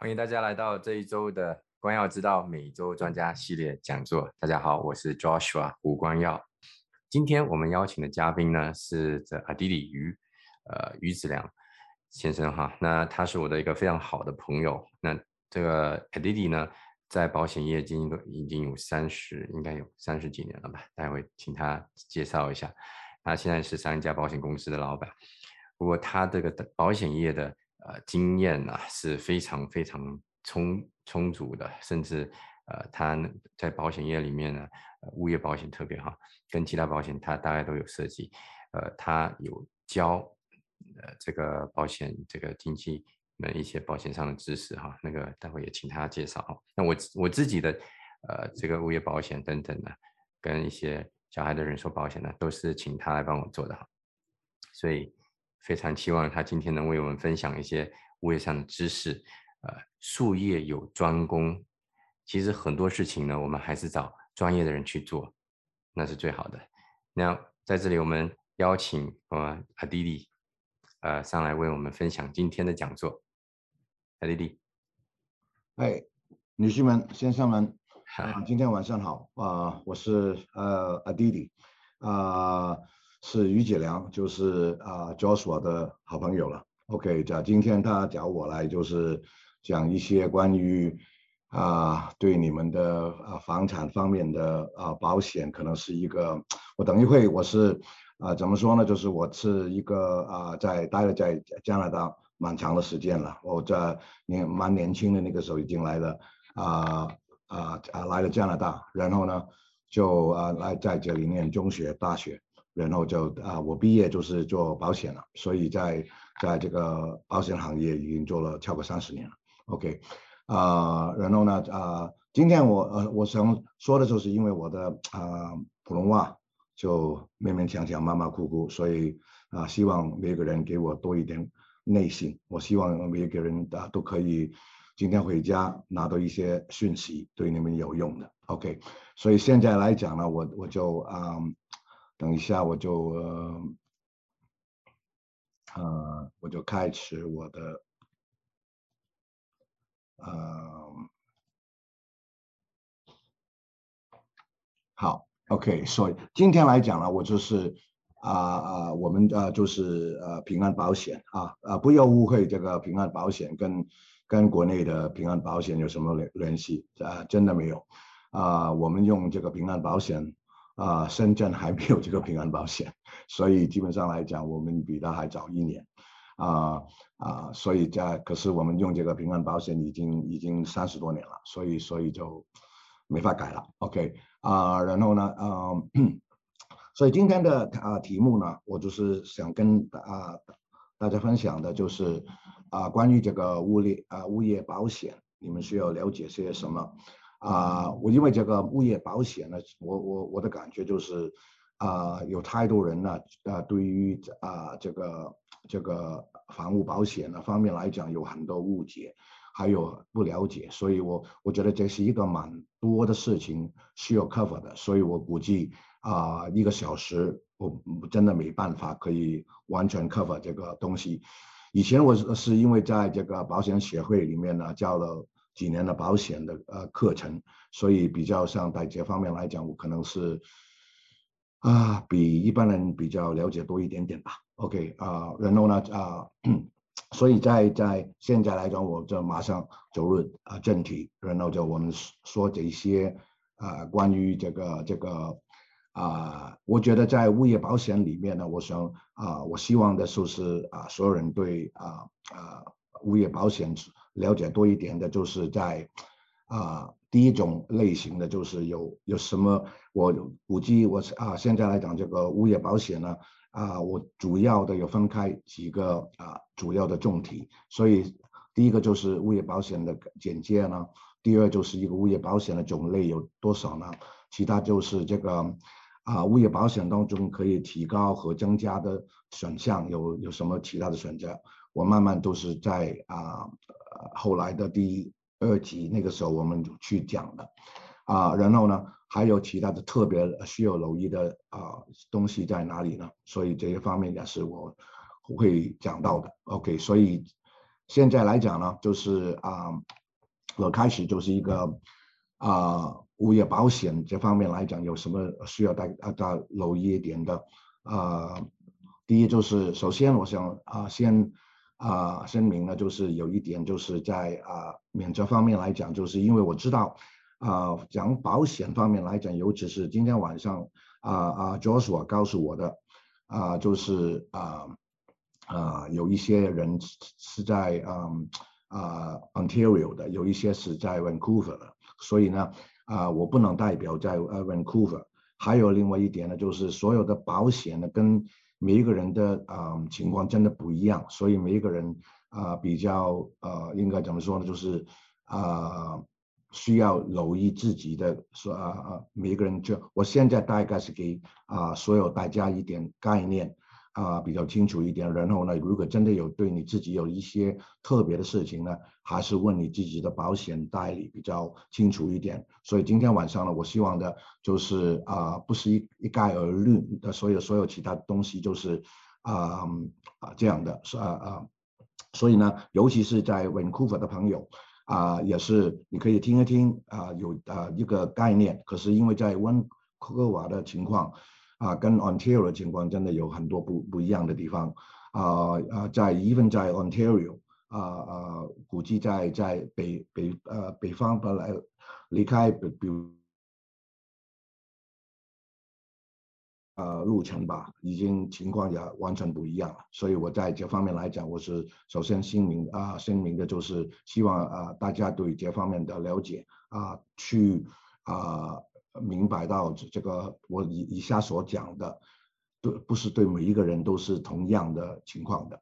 欢迎大家来到这一周的光耀之道每周专家系列讲座。大家好，我是 Joshua 胡光耀。今天我们邀请的嘉宾呢是这阿迪里于呃于子良先生哈。那他是我的一个非常好的朋友。那这个阿迪里呢，在保险业经营都已经有三十，应该有三十几年了吧？待会请他介绍一下。他现在是三家保险公司的老板。不过他这个保险业的呃经验呢是非常非常充充足的，甚至呃他在保险业里面呢，物业保险特别好，跟其他保险他大概都有涉及。呃，他有教呃这个保险这个经纪们一些保险上的知识哈，那个待会也请他介绍哈。那我我自己的呃这个物业保险等等呢，跟一些小孩的人寿保险呢，都是请他来帮我做的哈，所以。非常期望他今天能为我们分享一些物业上的知识。呃，术业有专攻，其实很多事情呢，我们还是找专业的人去做，那是最好的。那在这里，我们邀请呃阿弟弟，呃上来为我们分享今天的讲座。阿弟弟，哎，女士们、先生们，今天晚上好啊！我是呃阿弟弟啊。是于解良，就是啊，Joshua 的好朋友了。OK，讲今天他找我来，就是讲一些关于啊，对你们的啊房产方面的啊保险，可能是一个。我等一会我是啊，怎么说呢？就是我是一个啊，在待了在加拿大蛮长的时间了。我在年蛮年轻的那个时候已经来了啊啊啊来了加拿大，然后呢就啊来在这里念中学、大学。然后就啊，我毕业就是做保险了，所以在在这个保险行业已经做了超过三十年了。OK，啊，然后呢啊，今天我呃我想说的就是因为我的啊普通话就勉勉强强、马马虎虎，所以啊希望每个人给我多一点耐心。我希望每个人啊都可以今天回家拿到一些讯息，对你们有用的。OK，所以现在来讲呢，我我就啊。等一下，我就呃，呃，我就开始我的，呃，好，OK，所以今天来讲呢，我就是啊啊，我们呃就是呃平安保险啊啊，不要误会这个平安保险跟跟国内的平安保险有什么联联系啊？真的没有啊，我们用这个平安保险。啊，深圳还没有这个平安保险，所以基本上来讲，我们比他还早一年。啊啊，所以在可是我们用这个平安保险已经已经三十多年了，所以所以就没法改了。OK 啊，然后呢，嗯，所以今天的啊题目呢，我就是想跟啊大家分享的就是啊关于这个物业啊物业保险，你们需要了解些什么？啊，我因为这个物业保险呢，我我我的感觉就是，啊，有太多人呢，啊，对于啊这个这个房屋保险的方面来讲，有很多误解，还有不了解，所以我我觉得这是一个蛮多的事情需要 cover 的，所以我估计啊一个小时我真的没办法可以完全 cover 这个东西。以前我是是因为在这个保险协会里面呢交了。几年的保险的呃课程，所以比较像在这方面来讲，我可能是啊比一般人比较了解多一点点吧。OK 啊，然后呢啊，所以在在现在来讲，我就马上走入啊正题，然后就我们说这些啊关于这个这个啊，我觉得在物业保险里面呢，我想啊，我希望的就是啊，所有人对啊啊物业保险。了解多一点的，就是在啊，第一种类型的就是有有什么，我估计我啊，现在来讲这个物业保险呢，啊，我主要的有分开几个啊主要的重题，所以第一个就是物业保险的简介呢，第二就是一个物业保险的种类有多少呢？其他就是这个啊，物业保险当中可以提高和增加的选项有有什么其他的选择？我慢慢都是在啊。后来的第二集，那个时候我们去讲的，啊，然后呢，还有其他的特别需要留意的啊东西在哪里呢？所以这些方面也是我会讲到的。OK，所以现在来讲呢，就是啊，我开始就是一个啊物业保险这方面来讲，有什么需要大大家留意一点的啊？第一就是首先我想啊先啊声明呢，就是有一点就是在啊免责方面来讲，就是因为我知道啊讲保险方面来讲，尤其是今天晚上啊啊 Joshua 告诉我的啊就是啊。啊，有一些人是在嗯啊 Ontario 的，有一些是在 Vancouver 的，所以呢，啊，我不能代表在呃 Vancouver。还有另外一点呢，就是所有的保险呢，跟每一个人的啊情况真的不一样，所以每一个人啊比较啊应该怎么说呢，就是啊需要留意自己的说啊啊每一个人就我现在大概是给啊所有大家一点概念。啊，比较清楚一点。然后呢，如果真的有对你自己有一些特别的事情呢，还是问你自己的保险代理比较清楚一点。所以今天晚上呢，我希望的就是啊，不是一一概而论的，所有所有其他东西就是啊啊这样的，是啊啊。所以呢，尤其是在 Vancouver 的朋友啊，也是你可以听一听啊，有啊一个概念。可是因为在温哥华的情况。啊，跟 Ontario 的情况真的有很多不不一样的地方，啊啊，在 even 在 Ontario，啊啊，估计在在北北呃北方本来离开比比如呃路程吧，已经情况也完全不一样了。所以我在这方面来讲，我是首先声明啊声明的就是希望啊大家对这方面的了解啊去啊。明白到这个，我以以下所讲的，对，不是对每一个人都是同样的情况的。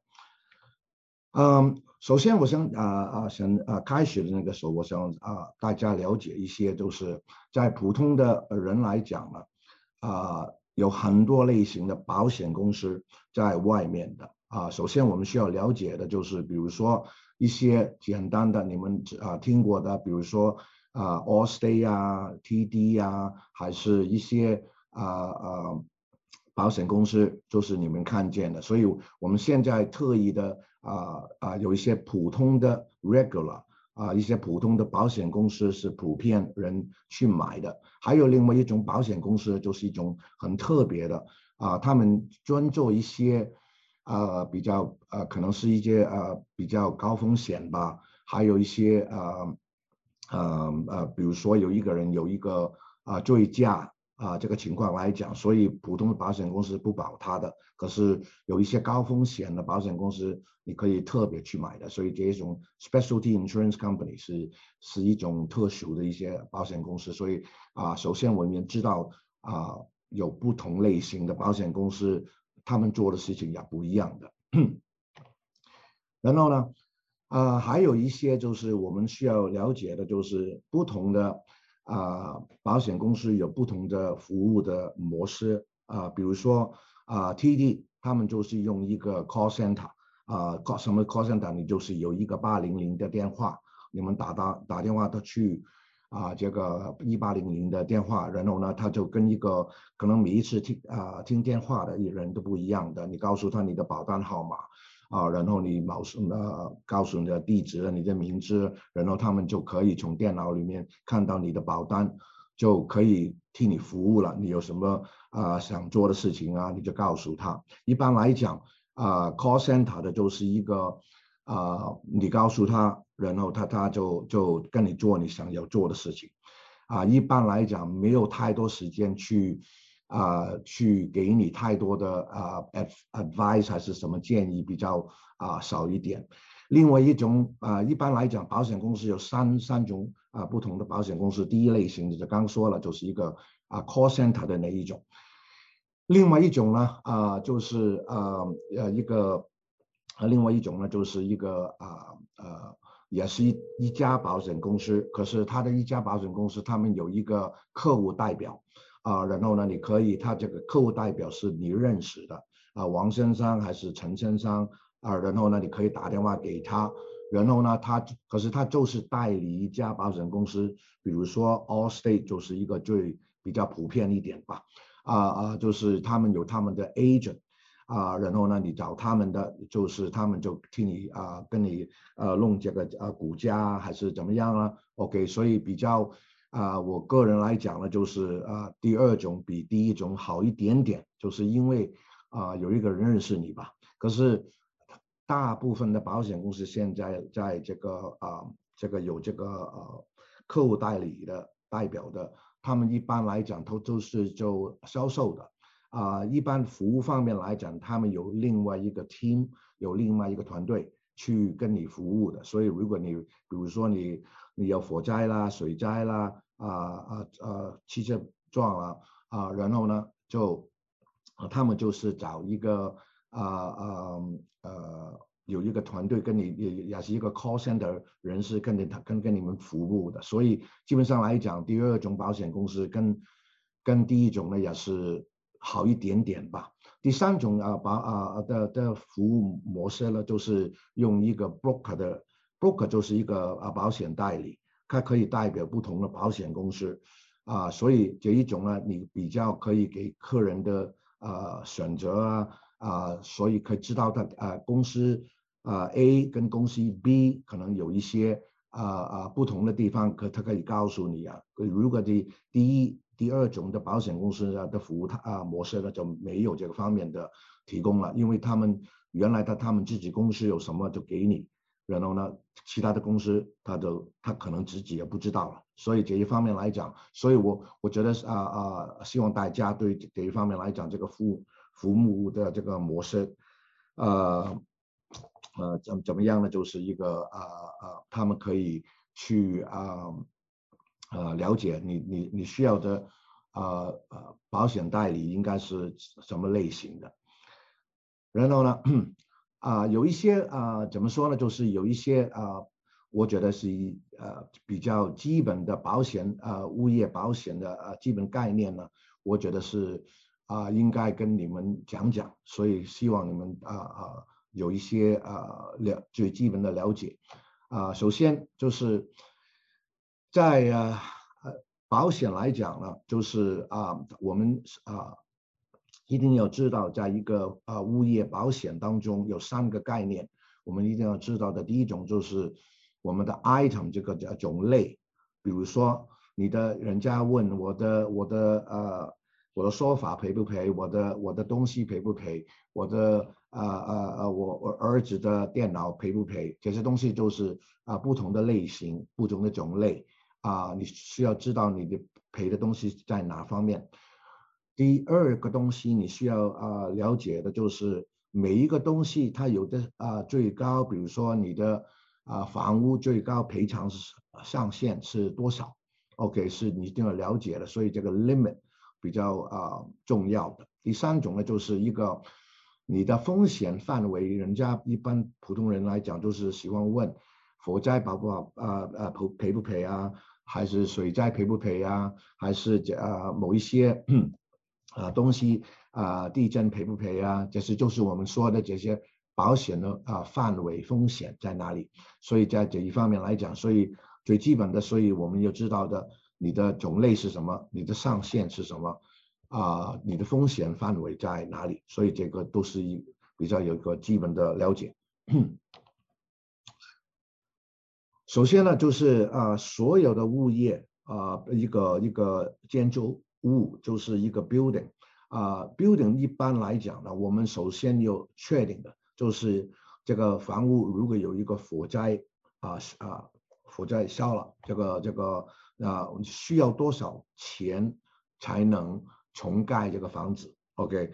嗯，首先我想啊啊想啊开始的那个时候，我想啊大家了解一些，就是在普通的人来讲呢，啊有很多类型的保险公司在外面的啊。首先我们需要了解的就是，比如说一些简单的你们啊听过的，比如说。啊，Allstate 啊，TD 啊，还是一些啊啊保险公司，就是你们看见的。所以我们现在特意的啊啊有一些普通的 regular 啊一些普通的保险公司是普遍人去买的。还有另外一种保险公司，就是一种很特别的啊，他们专做一些啊比较啊可能是一些啊比较高风险吧，还有一些啊。呃呃，比如说有一个人有一个啊醉驾啊这个情况来讲，所以普通的保险公司不保他的，可是有一些高风险的保险公司你可以特别去买的，所以这种 specialty insurance company 是是一种特殊的一些保险公司，所以啊，首先我们知道啊有不同类型的保险公司，他们做的事情也不一样的，然后呢？啊，还有一些就是我们需要了解的，就是不同的啊保险公司有不同的服务的模式啊，比如说啊 TD 他们就是用一个 call center 啊，call 什么 call center？你就是有一个八零零的电话，你们打打打电话的去啊这个一八零零的电话，然后呢他就跟一个可能每一次听啊听电话的人都不一样的，你告诉他你的保单号码。啊，然后你冒送呃告诉你的地址、你的名字，然后他们就可以从电脑里面看到你的保单，就可以替你服务了。你有什么啊想做的事情啊，你就告诉他。一般来讲，啊，call center 的就是一个啊，你告诉他，然后他他就就跟你做你想要做的事情。啊，一般来讲没有太多时间去。啊，去给你太多的啊，advice 还是什么建议比较啊少一点。另外一种啊，一般来讲，保险公司有三三种啊不同的保险公司。第一类型的就刚说了，就是一个啊 call center 的那一种。另外一种呢啊，就是啊呃一个另外一种呢，就是一个啊呃也是一一家保险公司，可是他的一家保险公司，他们有一个客户代表。啊，然后呢，你可以，他这个客户代表是你认识的啊，王先生还是陈先生啊，然后呢，你可以打电话给他，然后呢，他可是他就是代理一家保险公司，比如说 Allstate 就是一个最比较普遍一点吧，啊啊，就是他们有他们的 agent，啊，然后呢，你找他们的，就是他们就替你啊，跟你呃弄这个呃股价还是怎么样啊？OK，所以比较啊，我个人来讲呢，就是啊，第二种比第一种好一点点，就是因为啊有一个人认识你吧。可是大部分的保险公司现在在这个啊这个有这个呃客户代理的代表的，他们一般来讲都都是做销售的。啊，一般服务方面来讲，他们有另外一个 team，有另外一个团队去跟你服务的。所以，如果你比如说你你有火灾啦、水灾啦，啊啊啊，汽车撞了啊，然后呢，就他们就是找一个啊啊呃，有一个团队跟你也也是一个 call center 人士跟你跟跟你们服务的。所以，基本上来讲，第二种保险公司跟跟第一种呢也是。好一点点吧。第三种啊，把啊的的服务模式呢，就是用一个 broker 的 broker 就是一个啊保险代理，它可以代表不同的保险公司啊，所以这一种呢，你比较可以给客人的啊选择啊啊，所以可以知道他啊公司啊 A 跟公司 B 可能有一些啊啊不同的地方，可他可以告诉你啊，如果你第一。第二种的保险公司啊的服务，它啊模式呢就没有这个方面的提供了，因为他们原来的他们自己公司有什么就给你，然后呢其他的公司他就他可能自己也不知道了，所以这一方面来讲，所以我我觉得啊啊希望大家对这一方面来讲这个服务服务的这个模式，呃呃怎怎么样呢？就是一个啊啊他们可以去啊。呃，了解你你你需要的，呃呃，保险代理应该是什么类型的？然后呢，啊，有一些啊，怎么说呢？就是有一些啊，我觉得是一呃比较基本的保险啊，物业保险的呃基本概念呢，我觉得是啊，应该跟你们讲讲，所以希望你们啊啊有一些啊了最基本的了解啊，首先就是。在啊呃保险来讲呢，就是啊我们啊一定要知道，在一个啊物业保险当中有三个概念，我们一定要知道的。第一种就是我们的 item 这个叫种类，比如说你的人家问我的我的呃我的说法赔不赔，我的我的东西赔不赔，我的啊啊啊我我儿子的电脑赔不赔，这些东西就是啊不同的类型，不同的种类。啊，你需要知道你的赔的东西在哪方面。第二个东西你需要啊了解的就是每一个东西它有的啊最高，比如说你的啊房屋最高赔偿是上限是多少？OK，是你一定要了解的，所以这个 limit 比较啊重要的。第三种呢就是一个你的风险范围，人家一般普通人来讲就是喜欢问。火灾保不保啊啊赔赔不赔啊？还是水灾赔不赔啊？还是这啊某一些啊东西啊地震赔不赔啊？这是就是我们说的这些保险的啊范围风险在哪里？所以在这一方面来讲，所以最基本的，所以我们要知道的，你的种类是什么？你的上限是什么？啊，你的风险范围在哪里？所以这个都是一比较有一个基本的了解。首先呢，就是啊，所有的物业啊，一个一个建筑物就是一个 building 啊，building 一般来讲呢，我们首先要确定的就是这个房屋如果有一个火灾啊啊，火灾烧了，这个这个啊，需要多少钱才能重盖这个房子？OK。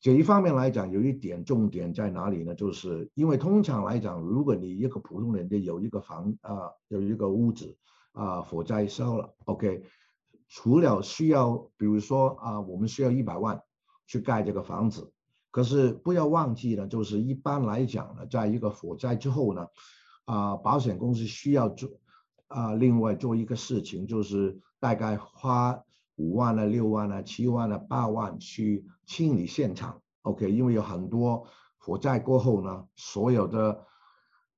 这一方面来讲，有一点重点在哪里呢？就是因为通常来讲，如果你一个普通人家有一个房啊，有一个屋子啊，火灾烧了，OK，除了需要，比如说啊，我们需要一百万去盖这个房子，可是不要忘记了，就是一般来讲呢，在一个火灾之后呢，啊，保险公司需要做啊，另外做一个事情，就是大概花。五万啊，六万啊，七万啊，八万去清理现场，OK，因为有很多火灾过后呢，所有的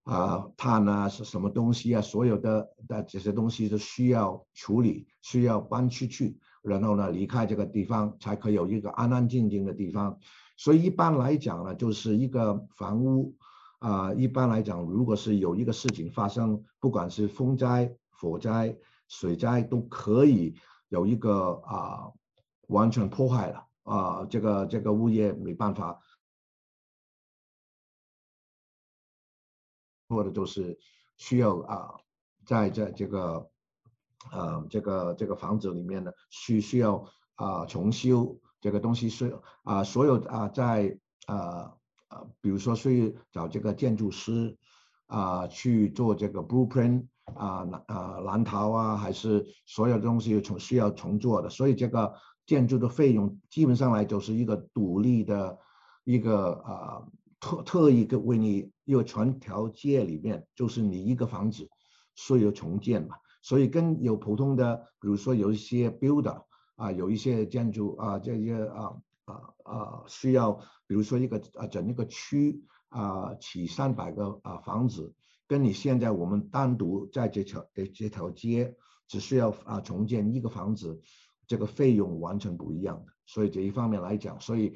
啊碳啊是什么东西啊，所有的的这些东西都需要处理，需要搬出去，然后呢离开这个地方，才可以有一个安安静静的地方。所以一般来讲呢，就是一个房屋啊，一般来讲，如果是有一个事情发生，不管是风灾、火灾、水灾，都可以有一个啊完全破坏了啊，这个这个物业没办法，或者就是需要啊，在这这个呃这个这个房子里面呢，需需要啊重修。这个东西是啊，所有啊，在呃呃，比如说去找这个建筑师啊去做这个 blueprint 啊，啊蓝陶啊，还是所有东西从需要重做的，所以这个建筑的费用基本上来就是一个独立的一个啊特特意个为你因为全条街里面就是你一个房子需要重建嘛，所以跟有普通的，比如说有一些 builder。啊，有一些建筑啊，这些啊啊啊需要，比如说一个啊整一个区啊起三百个啊房子，跟你现在我们单独在这条这这条街只需要啊重建一个房子，这个费用完全不一样的。所以这一方面来讲，所以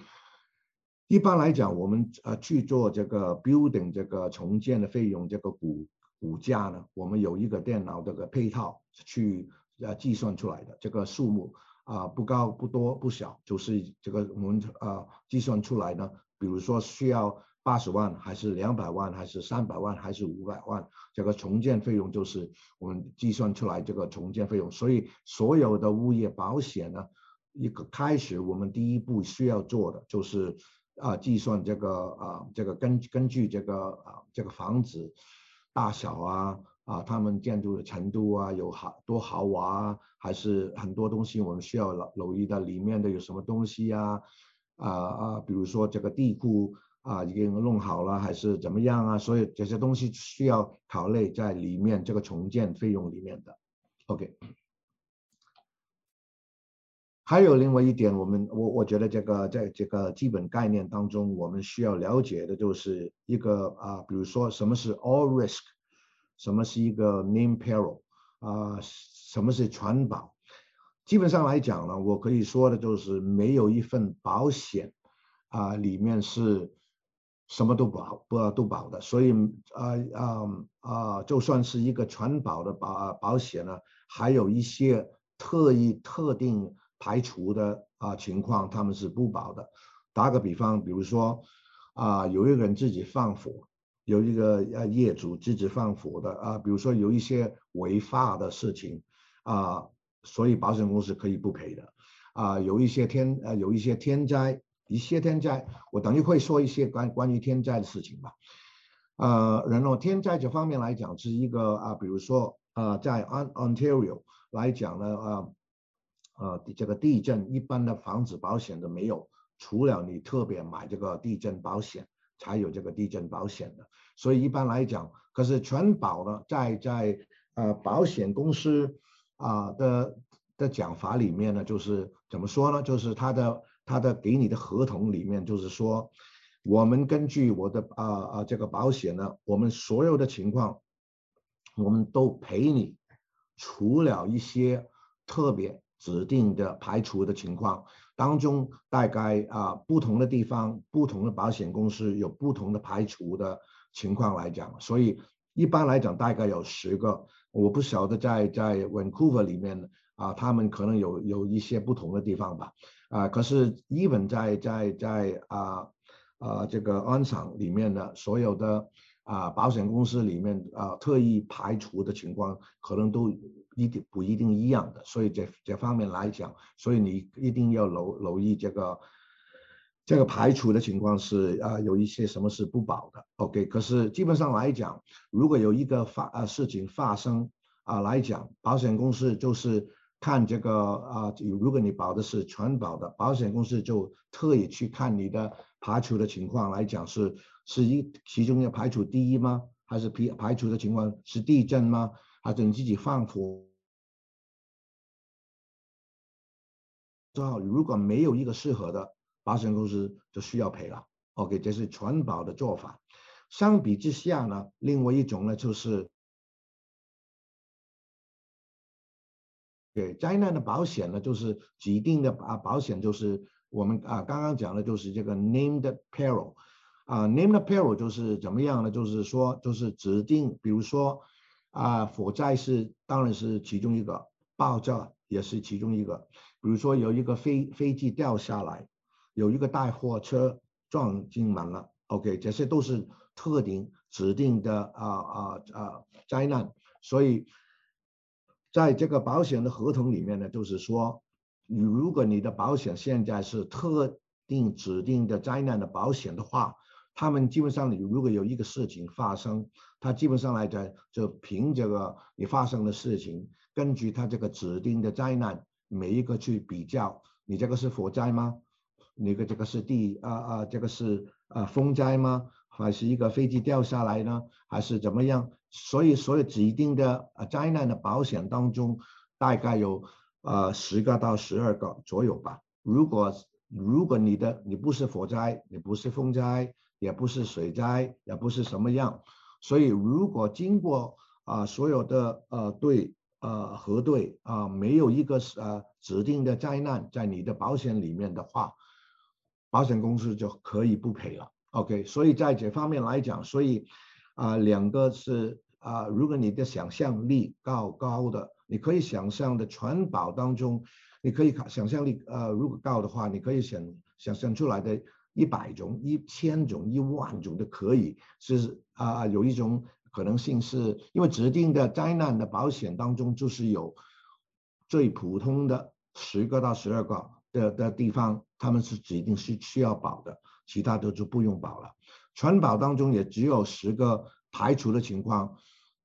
一般来讲，我们呃去做这个 building 这个重建的费用这个股股价呢，我们有一个电脑这个配套去呃计算出来的这个数目。啊，不高不多不小，就是这个我们呃计算出来呢。比如说需要八十万，还是两百万，还是三百万，还是五百万，这个重建费用就是我们计算出来这个重建费用。所以所有的物业保险呢，一个开始我们第一步需要做的就是啊计算这个啊这个根根据这个啊这个房子大小啊。啊，他们建筑的程度啊，有好多豪华啊，还是很多东西我们需要留留意的。里面的有什么东西呀？啊啊，比如说这个地库啊，已经弄好了还是怎么样啊？所以这些东西需要考虑在里面这个重建费用里面的。OK，还有另外一点，我们我我觉得这个在这个基本概念当中，我们需要了解的就是一个啊，比如说什么是 all risk。什么是一个 name peril 啊？什么是全保？基本上来讲呢，我可以说的就是没有一份保险啊，里面是什么都保不都保的。所以啊啊啊，就算是一个全保的保保险呢，还有一些特意特定排除的啊情况，他们是不保的。打个比方，比如说啊，有一个人自己放火。有一个呃业主自己放火的啊，比如说有一些违法的事情啊，所以保险公司可以不赔的啊。有一些天呃有一些天灾，一些天灾，我等于会说一些关关于天灾的事情吧。呃，然后天灾这方面来讲是一个啊，比如说啊，在安 Ontario 来讲呢啊，呃这个地震一般的房子保险都没有，除了你特别买这个地震保险。才有这个地震保险的，所以一般来讲，可是全保呢，在在呃保险公司啊的的讲法里面呢，就是怎么说呢？就是他的他的给你的合同里面，就是说，我们根据我的啊啊这个保险呢，我们所有的情况，我们都赔你，除了一些特别指定的排除的情况。当中大概啊不同的地方，不同的保险公司有不同的排除的情况来讲，所以一般来讲大概有十个，我不晓得在在 Vancouver 里面啊，他们可能有有一些不同的地方吧，啊，可是 even 在在在啊啊这个安厂里面的所有的啊保险公司里面啊特意排除的情况，可能都。一定不一定一样的，所以这这方面来讲，所以你一定要留留意这个这个排除的情况是啊，有一些什么是不保的。OK，可是基本上来讲，如果有一个发啊事情发生啊来讲，保险公司就是看这个啊，如果你保的是全保的，保险公司就特意去看你的排除的情况来讲是是一其中要排除第一吗？还是排排除的情况是地震吗？还是你自己放火？如果没有一个适合的保险公司，就需要赔了。OK，这是全保的做法。相比之下呢，另外一种呢就是，对灾难的保险呢，就是指定的啊保险，就是我们啊刚刚讲的就是这个 named peril，啊 named peril 就是怎么样呢？就是说就是指定，比如说啊火灾是当然是其中一个，爆炸也是其中一个。比如说有一个飞飞机掉下来，有一个大货车撞进门了，OK，这些都是特定指定的啊啊啊灾难。所以在这个保险的合同里面呢，就是说。你如果你的保险现在是特定指定的灾难的保险的话，他们基本上你如果有一个事情发生，他基本上来讲就凭这个你发生的事情，根据他这个指定的灾难每一个去比较，你这个是火灾吗？你个这个是地啊啊这个是啊风灾吗？还是一个飞机掉下来呢？还是怎么样？所以所有指定的啊灾难的保险当中，大概有。呃，十个到十二个左右吧。如果如果你的你不是火灾，你不是风灾，也不是水灾，也不是什么样，所以如果经过啊所有的呃对呃核对啊没有一个呃指定的灾难在你的保险里面的话，保险公司就可以不赔了。OK，所以在这方面来讲，所以啊两个是啊，如果你的想象力高高的。你可以想象的全保当中，你可以想象力呃，如果高的话，你可以想想象出来的一百种、一千种、一万种都可以是啊，有一种可能性是因为指定的灾难的保险当中就是有最普通的十个到十二个的的地方，他们是指定是需要保的，其他的就不用保了。全保当中也只有十个排除的情况，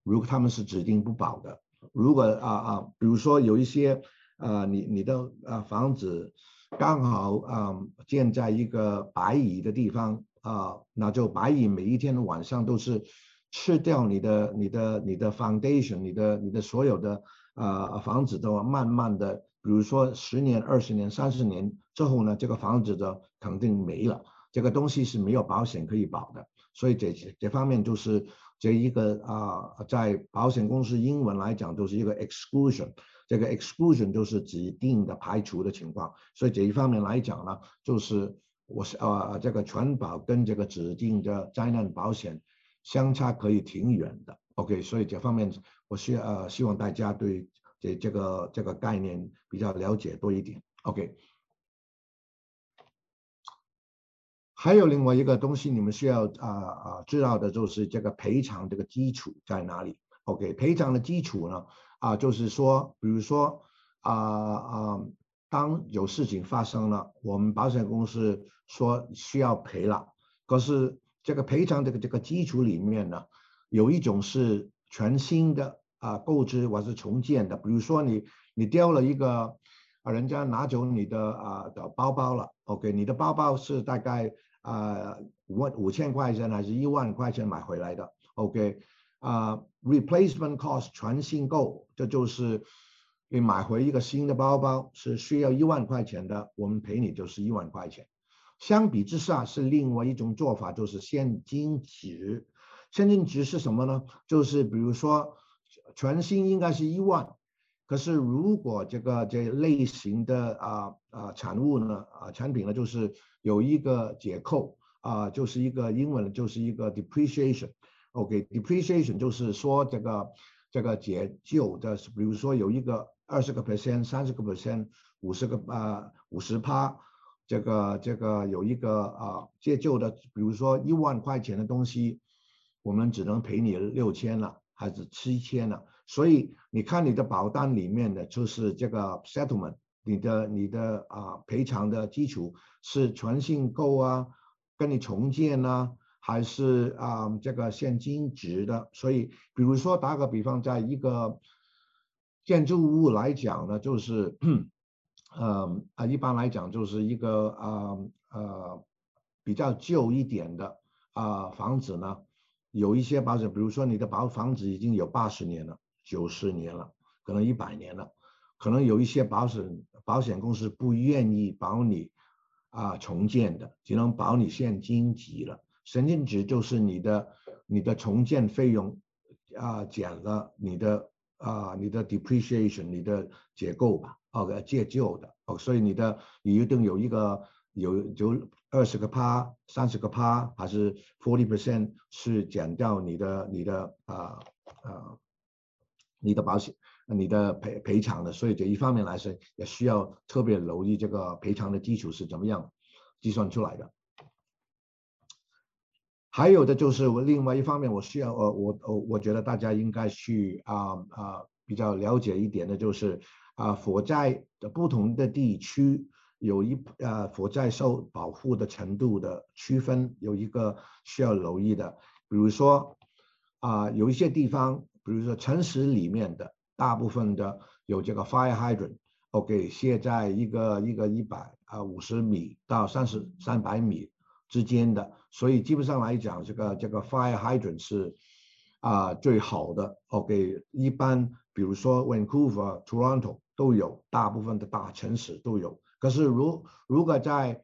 如果他们是指定不保的。如果啊啊，比如说有一些啊，你你的啊房子刚好啊建在一个白蚁的地方啊，那就白蚁每一天的晚上都是吃掉你的你的你的 foundation，你的你的所有的啊房子都慢慢的，比如说十年、二十年、三十年之后呢，这个房子的肯定没了，这个东西是没有保险可以保的，所以这这方面就是。这一个啊，在保险公司英文来讲，就是一个 exclusion。这个 exclusion 就是指定的排除的情况。所以这一方面来讲呢，就是我是啊，这个全保跟这个指定的灾难保险相差可以挺远的。OK，所以这方面我需呃希望大家对这这个这个概念比较了解多一点。OK。还有另外一个东西，你们需要啊啊知道的就是这个赔偿这个基础在哪里？OK，赔偿的基础呢啊，就是说，比如说啊啊，当有事情发生了，我们保险公司说需要赔了，可是这个赔偿这个这个基础里面呢，有一种是全新的啊购置或是重建的，比如说你你掉了一个啊，人家拿走你的啊的包包了，OK，你的包包是大概。啊，五万五千块钱还是一万块钱买回来的？OK，啊，replacement cost 全新购，这就是你买回一个新的包包是需要一万块钱的，我们赔你就是一万块钱。相比之下是另外一种做法，就是现金值。现金值是什么呢？就是比如说全新应该是一万，可是如果这个这类型的啊啊产物呢啊产品呢，就是。有一个解扣啊，就是一个英文就是一个 depreciation，OK，depreciation 就是说这个这个解旧的，比如说有一个二十个 percent、三十个 percent、五十个啊五十趴，这个这个有一个啊借旧的，比如说一万块钱的东西，我们只能赔你六千了，还是七千了，所以你看你的保单里面的就是这个 settlement。你的你的啊赔偿的基础是全信购啊，跟你重建呢，还是啊这个现金值的？所以，比如说打个比方，在一个建筑物来讲呢，就是，嗯啊一般来讲就是一个啊呃比较旧一点的啊房子呢，有一些保险，比如说你的保房子已经有八十年了、九十年了，可能一百年了。可能有一些保险保险公司不愿意保你啊重建的，只能保你现金值了。现金值就是你的你的重建费用啊减了你的啊你的 depreciation 你的结构吧。，OK 借旧的，哦，所以你的你一定有一个有有二十个趴、三十个趴，还是 forty percent 是减掉你的你的啊啊你的保险、你的赔赔偿的，所以这一方面来说也需要特别留意这个赔偿的基础是怎么样计算出来的。还有的就是我另外一方面，我需要呃我我我觉得大家应该去啊啊比较了解一点的就是啊火灾的不同的地区有一呃火灾受保护的程度的区分，有一个需要留意的，比如说啊有一些地方，比如说城市里面的大部分的有这个 fire hydrant，OK 卸在一个一个一百啊五十米到三十三百米。之间的，所以基本上来讲，这个这个 fire hydrant 是啊最好的。OK，一般比如说 Vancouver、Toronto 都有，大部分的大城市都有。可是如如果在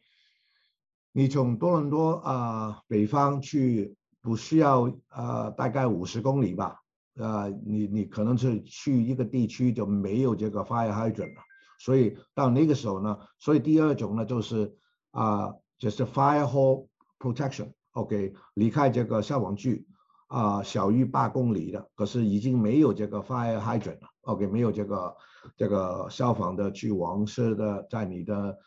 你从多伦多啊北方去，不需要啊大概五十公里吧，呃，你你可能是去一个地区就没有这个 fire hydrant 了。所以到那个时候呢，所以第二种呢就是啊。就是 fire hall protection，OK，离开这个消防局啊，小于八公里的，可是已经没有这个 fire hydrant 了，OK，没有这个这个消防的去王室的，在你的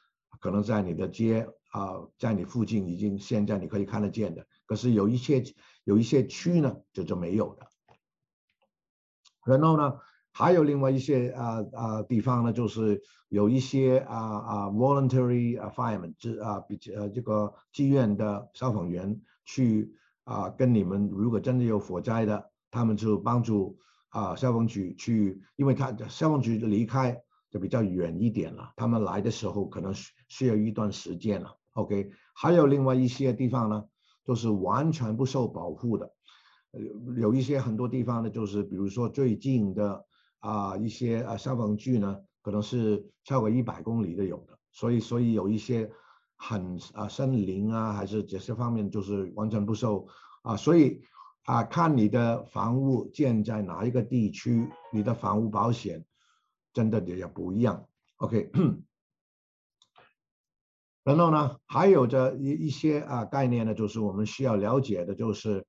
可能在你的街啊，在你附近已经现在你可以看得见的，可是有一些有一些区呢，这就没有的，然后呢？还有另外一些啊啊地方呢，就是有一些啊啊 voluntary firemen，这啊比呃这个自愿的消防员去啊跟你们，如果真的有火灾的，他们就帮助啊消防局去，因为他消防局离开就比较远一点了，他们来的时候可能需需要一段时间了。OK，还有另外一些地方呢，就是完全不受保护的，有有一些很多地方呢，就是比如说最近的。啊，一些啊消防局呢，可能是超过一百公里的有的，所以所以有一些很啊森林啊，还是这些方面就是完全不受啊，所以啊看你的房屋建在哪一个地区，你的房屋保险真的也不一样。OK，然后呢，还有着一一些啊概念呢，就是我们需要了解的，就是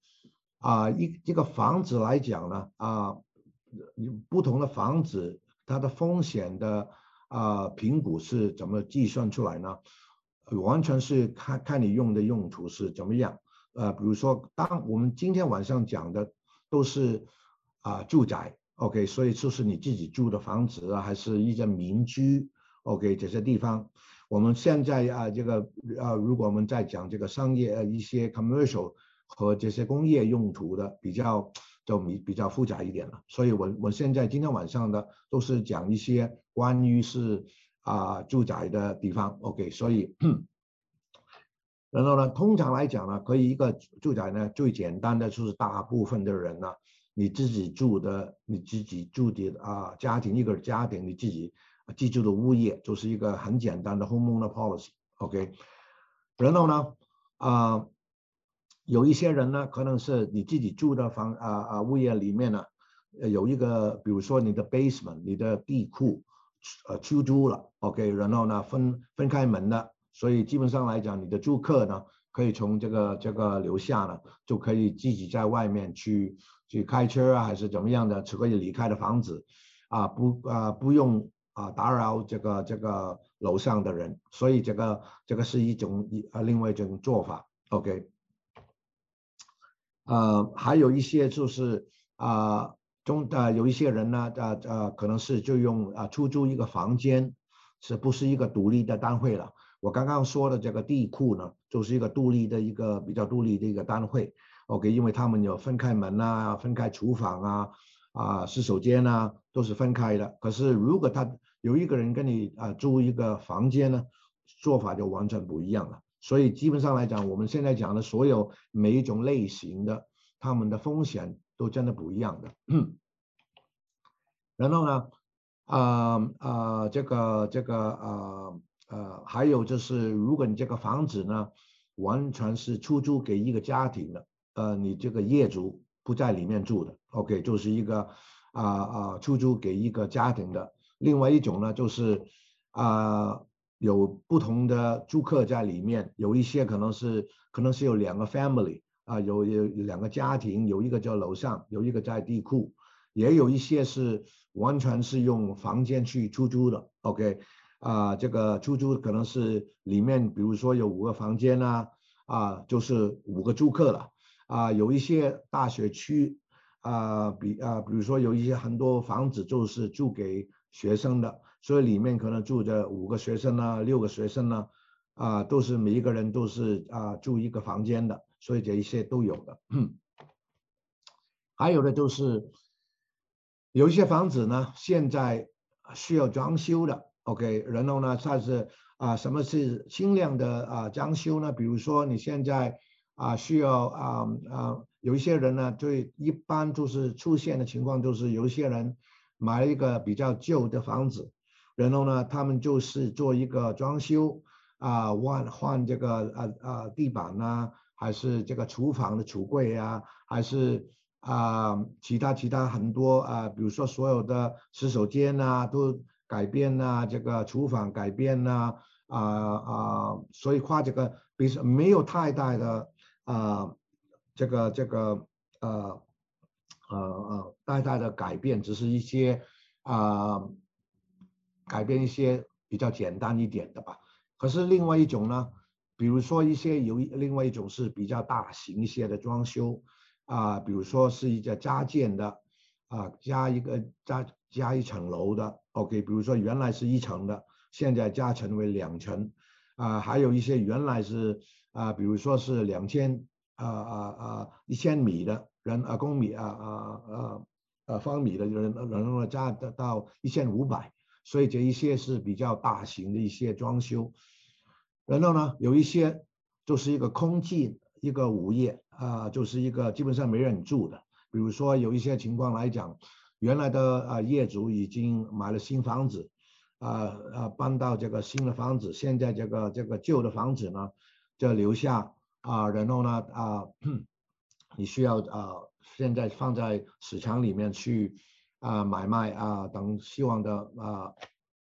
啊一这个房子来讲呢啊。不同的房子，它的风险的啊评估是怎么计算出来呢？完全是看看你用的用途是怎么样。呃，比如说，当我们今天晚上讲的都是啊住宅，OK，所以就是你自己住的房子啊，还是一些民居，OK，这些地方。我们现在啊这个啊，如果我们在讲这个商业呃一些 commercial 和这些工业用途的比较。就比比较复杂一点了，所以我我现在今天晚上的都是讲一些关于是啊住宅的地方，OK，所以然后呢，通常来讲呢，可以一个住宅呢最简单的就是大部分的人呢，你自己住的你自己住的啊家庭一个家庭你自己居住的物业就是一个很简单的 homeowner policy，OK，然后呢啊。有一些人呢，可能是你自己住的房啊啊物业里面呢，有一个，比如说你的 basement，你的地库，呃出租了，OK，然后呢分分开门的，所以基本上来讲，你的住客呢，可以从这个这个楼下呢，就可以自己在外面去去开车啊，还是怎么样的，就可以离开的房子，啊不啊不用啊打扰这个这个楼上的人，所以这个这个是一种一啊另外一种做法，OK。呃，还有一些就是啊，中啊有一些人呢，呃呃，可能是就用啊出租一个房间，是不是一个独立的单位了？我刚刚说的这个地库呢，就是一个独立的一个比较独立的一个单位。OK，因为他们有分开门啊，分开厨房啊，啊洗手间啊，都是分开的。可是如果他有一个人跟你啊租一个房间呢，做法就完全不一样了。所以基本上来讲，我们现在讲的所有每一种类型的，他们的风险都真的不一样的。然后呢，啊啊，这个这个啊，呃还有就是，如果你这个房子呢，完全是出租给一个家庭的，呃，你这个业主不在里面住的，OK，就是一个啊啊出租给一个家庭的。另外一种呢就是啊有不同的租客在里面，有一些可能是可能是有两个 family 啊，有有两个家庭，有一个在楼上，有一个在地库，也有一些是完全是用房间去出租的，OK。啊，这个出租可能是里面，比如说有五个房间啊，啊，就是五个租客了。啊，有一些大学区，啊，比啊，比如说有一些很多房子就是租给学生的，所以里面可能住着五个学生呢，六个学生呢，啊，都是每一个人都是啊住一个房间的，所以这一些都有的。还有的就是有一些房子呢，现在需要装修的。OK，然后呢，它是啊，什么是轻量的啊装修呢？比如说你现在啊需要啊啊，有一些人呢，最一般就是出现的情况就是有一些人买了一个比较旧的房子，然后呢，他们就是做一个装修啊，换换这个啊啊地板呐，还是这个厨房的橱柜啊，还是啊其他其他很多啊，比如说所有的洗手间呐都。改变呐，这个厨房改变呐，啊啊，所以话这个，比如说没有太大的啊，这个这个呃呃呃太大的改变，只是一些啊改变一些比较简单一点的吧。可是另外一种呢，比如说一些有另外一种是比较大型一些的装修啊，比如说是一个加建的啊，加一个加加一层楼的。OK，比如说原来是一层的，现在加成为两层，啊，还有一些原来是啊，比如说是两千啊啊啊一千米的人啊公米啊啊啊啊方米的人，然后加到一千五百，所以这一些是比较大型的一些装修。然后呢，有一些就是一个空寂一个物业啊，就是一个基本上没人住的，比如说有一些情况来讲。原来的啊业主已经买了新房子，啊啊搬到这个新的房子，现在这个这个旧的房子呢就留下啊，然后呢啊你需要啊现在放在市场里面去啊买卖啊等希望的啊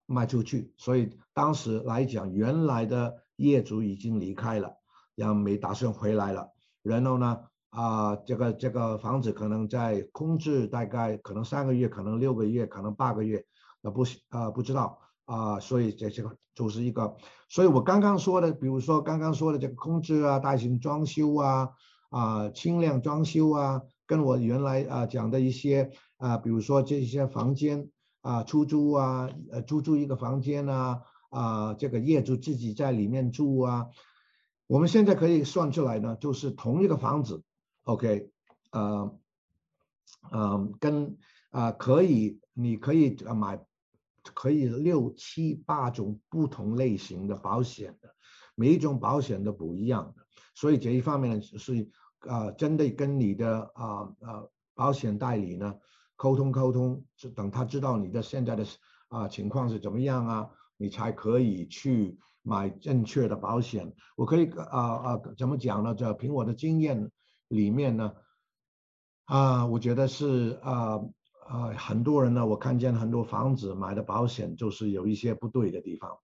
卖出去，所以当时来讲原来的业主已经离开了，然后没打算回来了，然后呢。啊，这个这个房子可能在空置，大概可能三个月，可能六个月，可能八个月，那不啊不知道啊，所以这这个就是一个，所以我刚刚说的，比如说刚刚说的这个空置啊，大型装修啊，啊轻量装修啊，跟我原来啊讲的一些啊，比如说这些房间啊出租啊，呃租住一个房间啊，啊这个业主自己在里面住啊，我们现在可以算出来呢，就是同一个房子。OK，呃，嗯，跟啊可以，你可以呃买，可以六七八种不同类型的保险的，每一种保险都不一样的，所以这一方面是啊，真的跟你的啊啊保险代理呢沟通沟通，就等他知道你的现在的啊情况是怎么样啊，你才可以去买正确的保险。我可以啊啊怎么讲呢？这凭我的经验。里面呢，啊，我觉得是啊啊，很多人呢，我看见很多房子买的保险就是有一些不对的地方。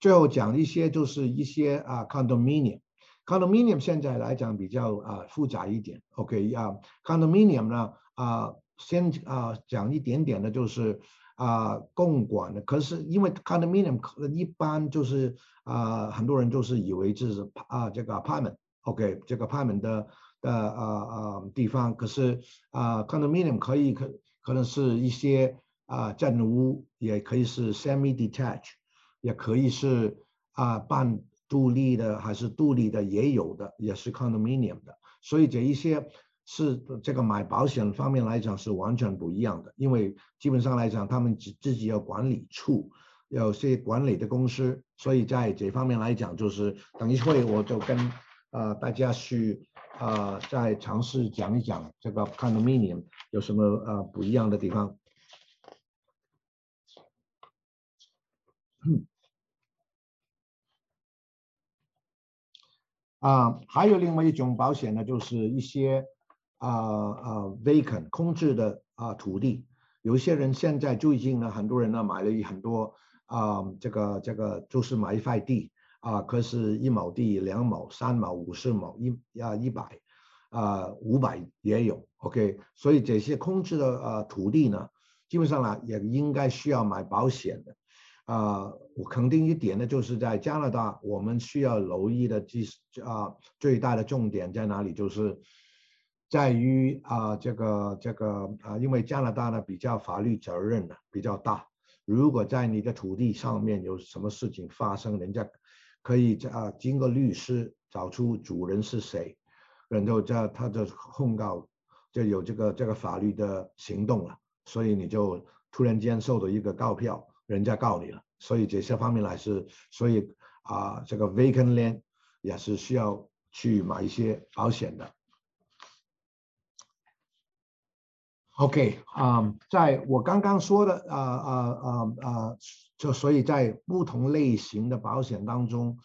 最后讲一些就是一些啊，condominium，condominium 现在来讲比较啊复杂一点。OK 啊，condominium 呢啊，先啊讲一点点的就是啊共管的，可是因为 condominium 一般就是啊很多人就是以为这是啊这个 apartment，OK 这个 apartment 的。的啊啊地方，可是啊，condominium 可以可可能是一些啊正屋，也可以是 semi-detached，也可以是啊半独立的，还是独立的也有的，也是 condominium 的。所以这一些是这个买保险方面来讲是完全不一样的，因为基本上来讲，他们自自己有管理处，有些管理的公司，所以在这方面来讲，就是等一会我就跟啊大家去。啊，再尝试讲一讲这个 condominium 有什么呃不一样的地方。啊，还有另外一种保险呢，就是一些啊啊 vacant 空置的啊土地，有些人现在最近呢，很多人呢买了很多啊，这个这个就是买一块地啊，可是一亩地、两亩、三亩、五十亩、一啊一百啊五百也有，OK，所以这些空置的呃土地呢，基本上呢也应该需要买保险的。啊，我肯定一点呢，就是在加拿大，我们需要留意的，即啊最大的重点在哪里？就是在于啊这个这个啊，因为加拿大呢比较法律责任呢比较大，如果在你的土地上面有什么事情发生，人家可以啊经过律师找出主人是谁，然后这他的控告就有这个这个法律的行动了，所以你就突然间受到一个告票。人家告你了，所以这些方面来是，所以啊，这个 vacant land 也是需要去买一些保险的。OK，啊，在我刚刚说的啊啊啊啊，就所以在不同类型的保险当中，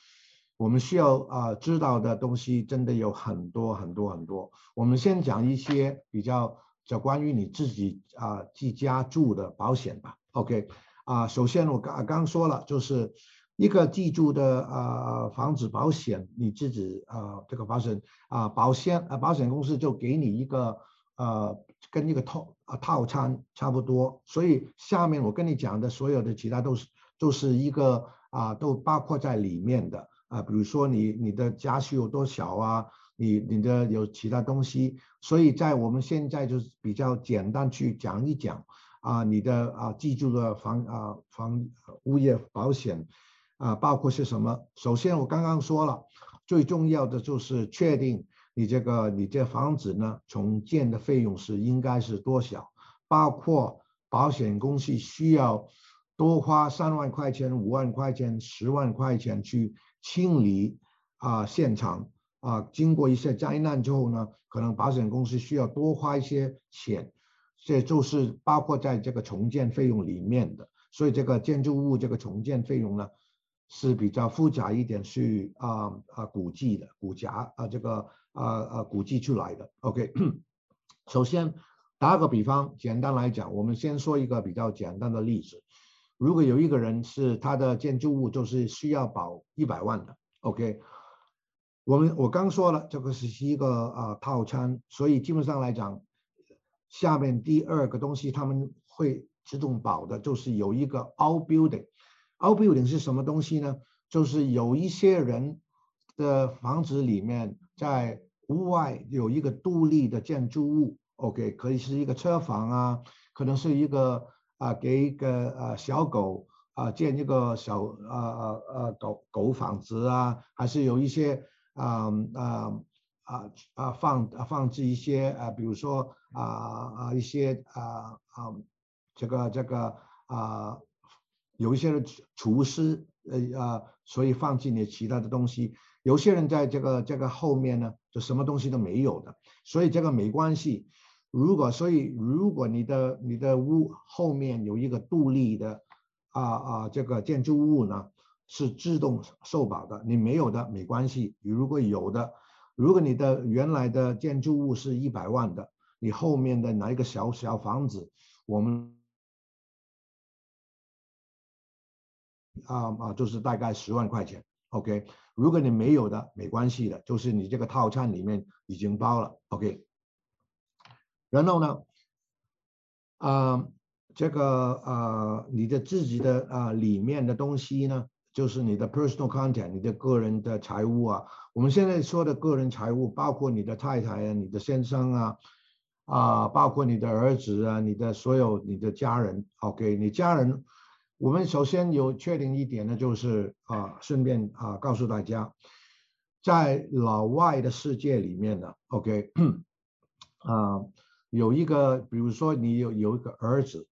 我们需要啊知道的东西真的有很多很多很多。我们先讲一些比较就关于你自己啊自家住的保险吧。OK。啊，首先我刚刚说了，就是一个记住的啊，房子保险，你自己啊，这个保险啊，保险啊，保险公司就给你一个呃，跟一个套啊套餐差不多。所以下面我跟你讲的所有的其他都是都是一个啊，都包括在里面的啊。比如说你你的家需有多小啊，你你的有其他东西，所以在我们现在就是比较简单去讲一讲。啊，你的啊，记住的房啊房物业保险啊，包括是什么？首先我刚刚说了，最重要的就是确定你这个你这房子呢重建的费用是应该是多少，包括保险公司需要多花三万块钱、五万块钱、十万块钱去清理啊现场啊，经过一些灾难之后呢，可能保险公司需要多花一些钱。这就是包括在这个重建费用里面的，所以这个建筑物这个重建费用呢是比较复杂一点，去啊啊估计的，估价啊这个啊啊估计出来的。OK，首先打个比方，简单来讲，我们先说一个比较简单的例子，如果有一个人是他的建筑物就是需要保一百万的，OK，我们我刚说了这个是一个啊套餐，所以基本上来讲。下面第二个东西他们会自动保的，就是有一个 outbuilding。outbuilding 是什么东西呢？就是有一些人的房子里面在屋外有一个独立的建筑物，OK，可以是一个车房啊，可能是一个啊给一个啊小狗啊建一个小啊啊啊狗狗房子啊，还是有一些啊啊。啊啊放放置一些啊，比如说啊啊一些啊啊这个这个啊有一些厨师呃啊，所以放进你其他的东西。有些人在这个这个后面呢，就什么东西都没有的，所以这个没关系。如果所以如果你的你的屋后面有一个独立的啊啊这个建筑物呢，是自动受保的。你没有的没关系，如果有的。如果你的原来的建筑物是一百万的，你后面的拿一个小小房子，我们啊啊就是大概十万块钱，OK。如果你没有的，没关系的，就是你这个套餐里面已经包了，OK。然后呢，啊这个啊你的自己的啊里面的东西呢？就是你的 personal content，你的个人的财务啊。我们现在说的个人财务，包括你的太太啊、你的先生啊，啊，包括你的儿子啊、你的所有你的家人。OK，你家人，我们首先有确定一点呢，就是啊，顺便啊告诉大家，在老外的世界里面呢，OK，啊，有一个，比如说你有有一个儿子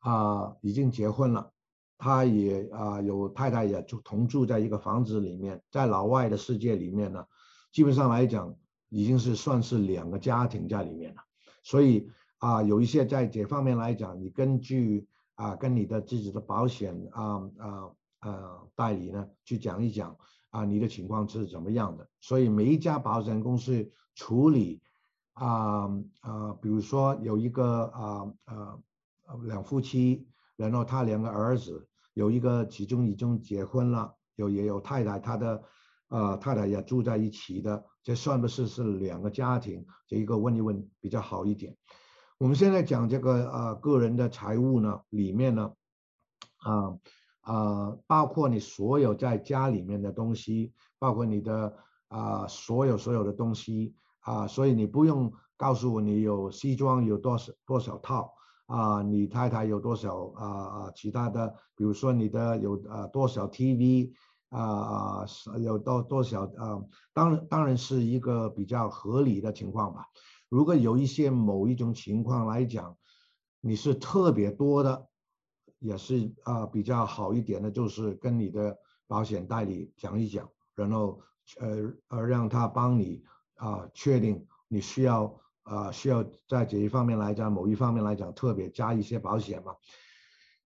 啊，已经结婚了。他也啊有太太也住同住在一个房子里面，在老外的世界里面呢，基本上来讲已经是算是两个家庭在里面了。所以啊有一些在这方面来讲，你根据啊跟你的自己的保险啊啊啊代理呢去讲一讲啊你的情况是怎么样的。所以每一家保险公司处理啊啊比如说有一个啊啊两夫妻，然后他两个儿子，有一个其中已经结婚了，有也有太太，他的呃太太也住在一起的，这算不是是两个家庭？这一个问一问比较好一点。我们现在讲这个呃个人的财务呢，里面呢，啊啊包括你所有在家里面的东西，包括你的啊所有所有的东西啊，所以你不用告诉我你有西装有多少多少套啊，你太太有多少啊啊其他的，比如说你的有啊多少 TV 啊有多多少啊，当然当然是一个比较合理的情况吧。如果有一些某一种情况来讲，你是特别多的，也是啊比较好一点的，就是跟你的保险代理讲一讲，然后呃呃让他帮你啊确定你需要啊需要在这一方面来讲，某一方面来讲特别加一些保险嘛。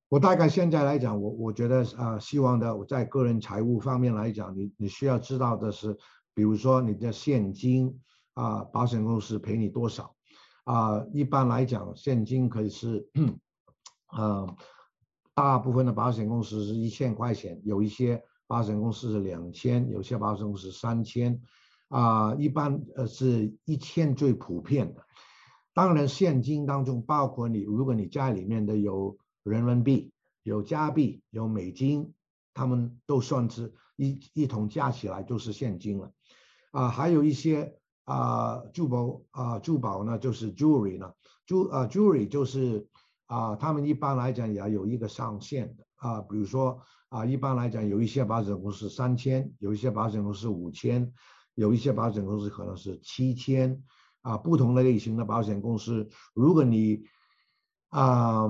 我大概现在来讲，我我觉得啊希望的我在个人财务方面来讲，你你需要知道的是，比如说你的现金。啊，保险公司赔你多少？啊，一般来讲，现金可以是，呃，大部分的保险公司是一千块钱，有一些保险公司是两千，有些保险公司三千，啊，一般呃是一千最普遍的。当然，现金当中包括你，如果你家里面的有人民币、有加币、有美金，他们都算是一一同加起来就是现金了。啊，还有一些。啊，珠宝啊，珠宝呢就是 jewelry 呢，珠啊 jewelry 就是啊，他们一般来讲也有一个上限的啊，比如说啊，一般来讲有一些保险公司三千，有一些保险公司五千，有一些保险公司可能是七千啊，不同的类型的保险公司，如果你啊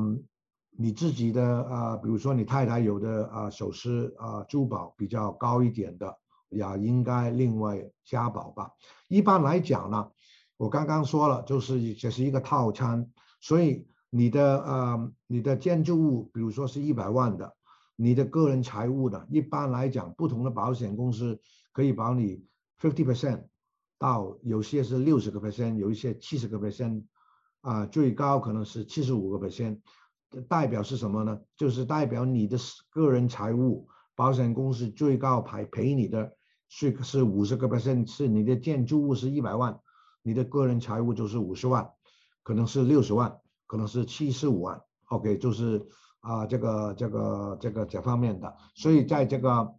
你自己的啊，比如说你太太有的啊首饰啊珠宝比较高一点的。也应该另外加保吧。一般来讲呢，我刚刚说了，就是这是一个套餐，所以你的呃你的建筑物，比如说是一百万的，你的个人财务的，一般来讲，不同的保险公司可以保你 fifty percent 到有些是六十个 percent，有一些七十个 percent，啊，最高可能是七十五个 percent。代表是什么呢？就是代表你的个人财务，保险公司最高赔赔你的。是是五十个 percent，是你的建筑物是一百万，你的个人财务就是五十万，可能是六十万，可能是七十五万，OK，就是啊这个这个这个这方面的，所以在这个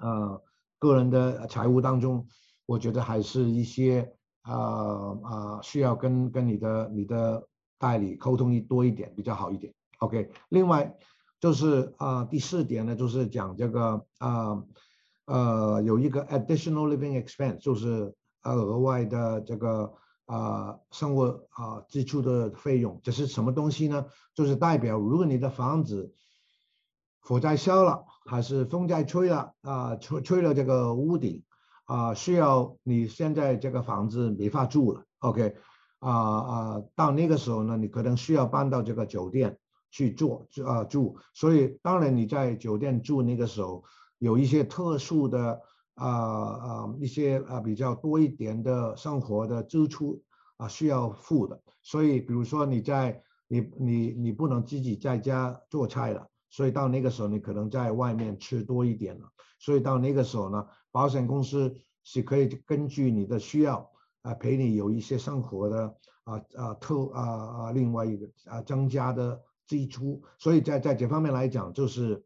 呃个人的财务当中，我觉得还是一些啊啊需要跟跟你的你的代理沟通一多一点比较好一点，OK，另外就是啊第四点呢，就是讲这个啊。呃，有一个 additional living expense，就是呃额外的这个啊生活啊支出的费用，这是什么东西呢？就是代表如果你的房子火灾烧了，还是风在吹了啊吹吹了这个屋顶啊，需要你现在这个房子没法住了，OK 啊啊，到那个时候呢，你可能需要搬到这个酒店去住啊住，所以当然你在酒店住那个时候。有一些特殊的啊啊一些啊比较多一点的生活的支出啊需要付的，所以比如说你在你你你不能自己在家做菜了，所以到那个时候你可能在外面吃多一点了，所以到那个时候呢，保险公司是可以根据你的需要啊赔你有一些生活的啊啊特啊啊另外一个啊增加的支出，所以在在这方面来讲就是。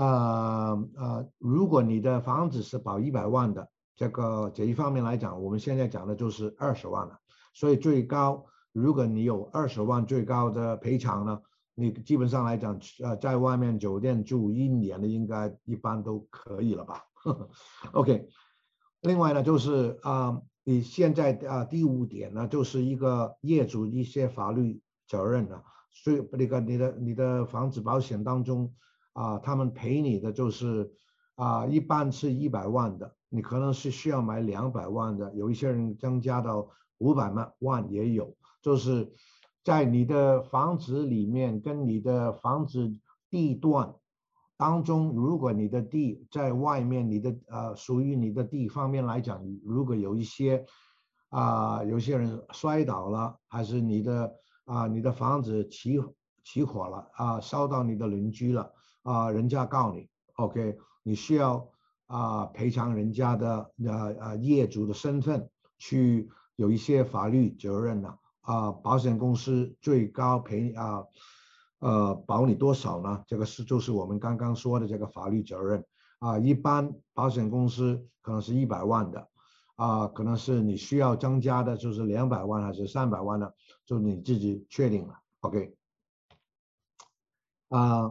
呃呃，如果你的房子是保一百万的，这个这一方面来讲，我们现在讲的就是二十万了。所以最高，如果你有二十万最高的赔偿呢，你基本上来讲，呃，在外面酒店住一年的，应该一般都可以了吧？OK。另外呢，就是啊，你现在啊第五点呢，就是一个业主一些法律责任了。所以那个你的你的房子保险当中。啊，他们赔你的就是啊，一般是一百万的，你可能是需要买两百万的，有一些人增加到五百万万也有，就是在你的房子里面跟你的房子地段当中，如果你的地在外面，你的呃属于你的地方面来讲，如果有一些啊，有些人摔倒了，还是你的。啊，你的房子起起火了啊，烧到你的邻居了啊，人家告你，OK，你需要啊赔偿人家的呃呃业主的身份，去有一些法律责任呢啊，保险公司最高赔啊呃保你多少呢？这个是就是我们刚刚说的这个法律责任啊，一般保险公司可能是一百万的。啊，可能是你需要增加的，就是两百万还是三百万呢？就你自己确定了。OK，啊，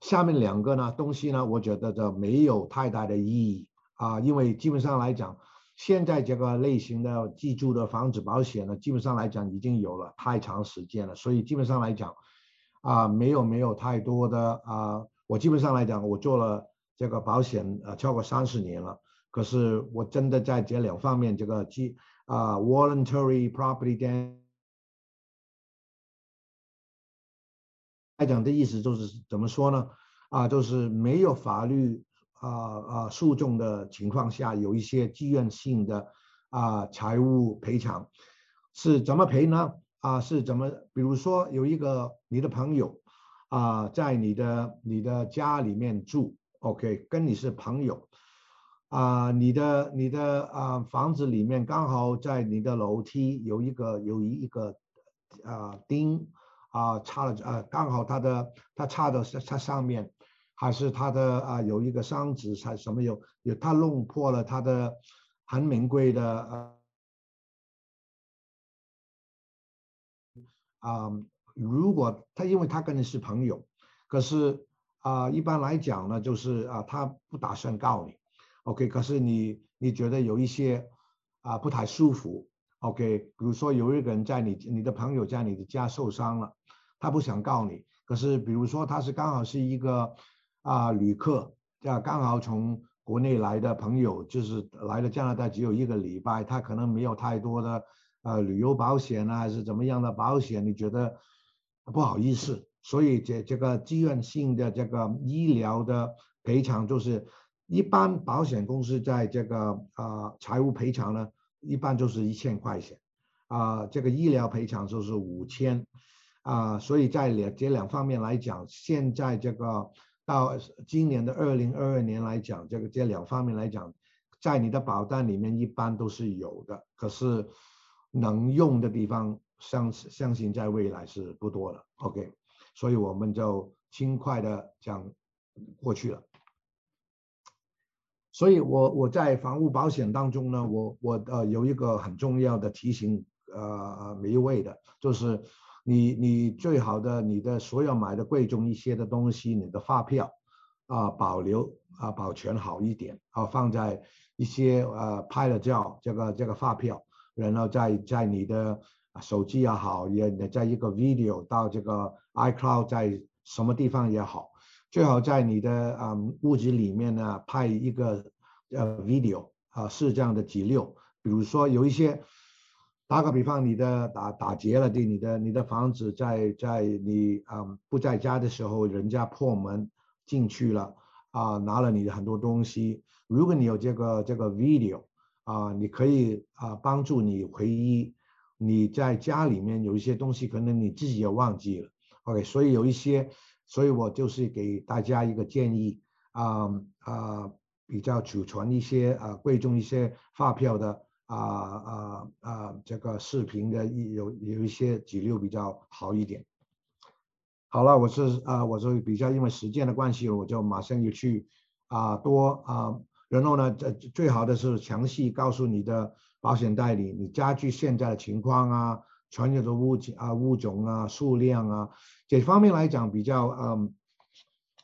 下面两个呢东西呢，我觉得这没有太大的意义啊，因为基本上来讲，现在这个类型的自住的房子保险呢，基本上来讲已经有了太长时间了，所以基本上来讲，啊，没有没有太多的啊，我基本上来讲，我做了这个保险呃超过三十年了。可是我真的在这两方面，这个基啊，voluntary property damage 来讲的意思就是怎么说呢？啊，就是没有法律啊啊诉讼的情况下，有一些自愿性的啊财务赔偿是怎么赔呢？啊，是怎么？比如说有一个你的朋友啊，在你的你的家里面住，OK，跟你是朋友。啊，你的你的啊房子里面刚好在你的楼梯有一个有一一个啊钉啊插了啊，刚好他的他插的他上面，还是他的啊有一个箱子才什么有有他弄破了他的很名贵的啊啊，如果他因为他跟你是朋友，可是啊一般来讲呢，就是啊他不打算告你。OK，可是你你觉得有一些啊不太舒服，OK，比如说有一个人在你你的朋友在你的家受伤了，他不想告你，可是比如说他是刚好是一个啊旅客，啊刚好从国内来的朋友，就是来了加拿大只有一个礼拜，他可能没有太多的呃旅游保险啊，还是怎么样的保险，你觉得不好意思，所以这这个自愿性的这个医疗的赔偿就是。一般保险公司在这个啊财务赔偿呢，一般就是一千块钱，啊这个医疗赔偿就是五千，啊所以在两这两方面来讲，现在这个到今年的二零二二年来讲，这个这两方面来讲，在你的保单里面一般都是有的，可是能用的地方相相信在未来是不多的。OK，所以我们就轻快的讲过去了。所以，我我在房屋保险当中呢，我我呃有一个很重要的提醒，呃，每一位的，就是你你最好的你的所有买的贵重一些的东西，你的发票啊保留啊保全好一点啊，放在一些呃拍了照这个这个发票，然后在在你的手机也好，也在一个 video 到这个 iCloud 在什么地方也好。最好在你的啊屋子里面呢拍一个呃 video 啊是这样的记录，比如说有一些打个比方，你的打打劫了的，你的你的房子在在你啊不在家的时候，人家破门进去了啊拿了你的很多东西，如果你有这个这个 video 啊，你可以啊帮助你回忆你在家里面有一些东西，可能你自己也忘记了，OK，所以有一些。所以我就是给大家一个建议啊啊，比较储存一些啊贵重一些发票的啊啊啊这个视频的有有一些记录比较好一点。好了，我是啊我是比较因为时间的关系，我就马上就去啊多啊，然后呢这最好的是详细告诉你的保险代理你家具现在的情况啊。传有的物啊，物种啊，数量啊，这方面来讲比较嗯，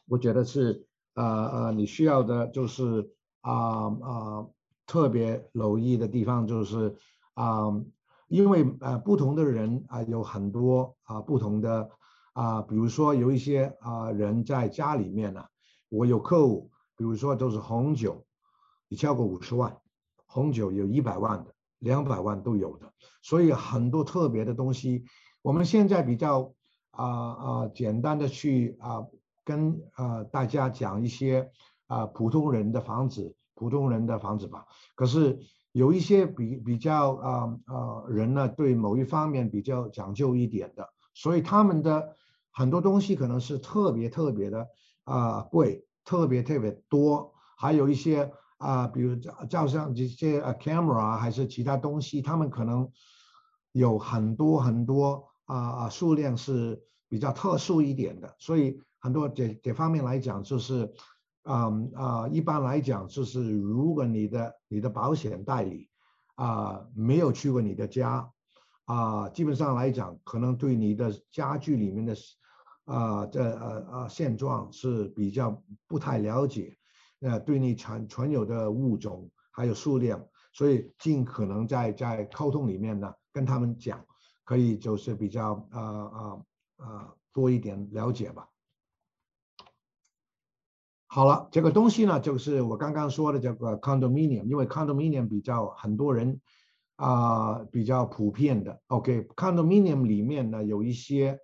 我觉得是呃呃，你需要的就是啊啊特别留意的地方就是啊，因为呃不同的人啊有很多啊不同的啊，比如说有一些啊人在家里面呢，我有客户，比如说都是红酒，你超过五十万，红酒有一百万的。两百万都有的，所以很多特别的东西，我们现在比较啊啊简单的去啊跟啊大家讲一些啊普通人的房子，普通人的房子吧。可是有一些比比较啊啊人呢，对某一方面比较讲究一点的，所以他们的很多东西可能是特别特别的啊贵，特别特别多，还有一些啊，比如照照相这些啊 camera 还是其他东西，他们可能有很多很多啊啊数量是比较特殊一点的，所以很多这这方面来讲就是。嗯啊，一般来讲就是，如果你的你的保险代理啊没有去过你的家啊，基本上来讲，可能对你的家具里面的啊这呃呃现状是比较不太了解，呃，对你存存有的物种还有数量，所以尽可能在在沟通里面呢跟他们讲，可以就是比较啊啊啊多一点了解吧。好了，这个东西呢，就是我刚刚说的这个 condominium，因为 condominium 比较很多人啊比较普遍的。OK，condominium 里面呢有一些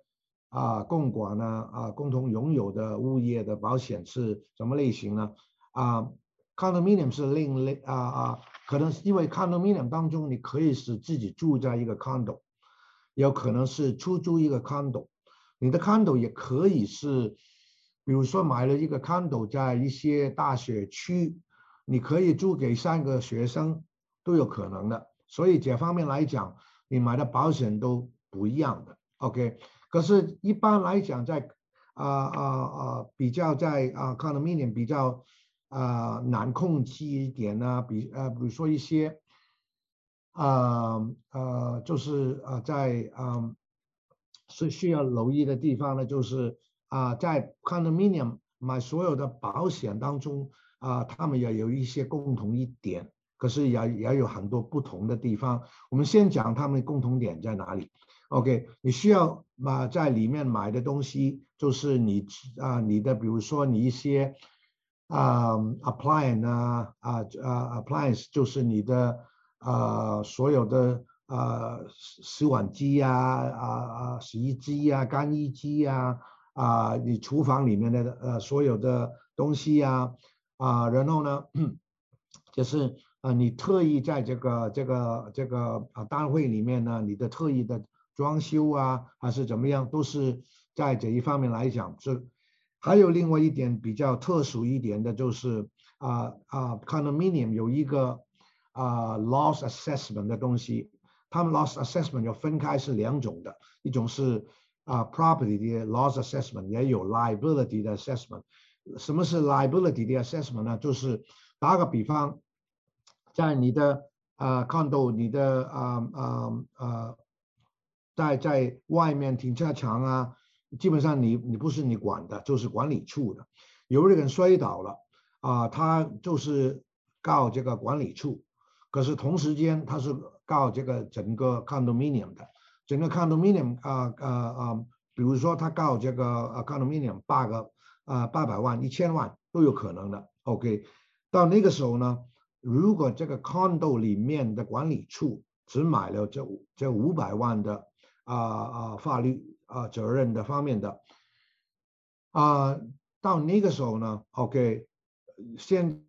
啊共管呢啊共同拥有的物业的保险是什么类型呢？啊，condominium 是另类啊啊，可能是因为 condominium 当中你可以是自己住在一个 condo，有可能是出租一个 condo，你的 condo 也可以是。比如说买了一个 condo 在一些大学区，你可以租给三个学生都有可能的，所以这方面来讲，你买的保险都不一样的。OK，可是一般来讲，在啊啊啊比较在啊 condominium 比较啊难控制一点呢，比呃比如说一些啊呃就是啊在啊是需要留意的地方呢，就是。啊，在 condominium 买所有的保险当中啊，他们也有一些共同一点，可是也也有很多不同的地方。我们先讲他们共同点在哪里。OK，你需要买在里面买的东西，就是你啊，你的比如说你一些啊 appliance 啊啊啊 appliance，就是你的啊所有的啊洗碗机呀啊啊洗衣机呀干衣机呀。啊，啊你厨房里面的呃所有的东西呀，啊，然后呢，就是啊，你特意在这个这个这个啊单位里面呢，你的特意的装修啊，还是怎么样，都是在这一方面来讲是。还有另外一点比较特殊一点的就是啊啊，condominium 有一个啊 loss assessment 的东西，他们 loss assessment 要分开是两种的，一种是。啊，property 的 loss assessment 也有 liability 的 assessment。什么是 liability 的 assessment 呢？就是打个比方，在你的啊 condo，你的啊啊啊，在在外面停车场啊，基本上你你不是你管的，就是管理处的。有一个人摔倒了啊，他就是告这个管理处，可是同时间他是告这个整个 condominium 的。整个 condominium 啊啊啊，比如说他告这个啊 condominium 八个啊八百万一千万都有可能的。OK，到那个时候呢，如果这个 condo 里面的管理处只买了这这五百万的啊啊法律啊责任的方面的啊，到那个时候呢，OK，先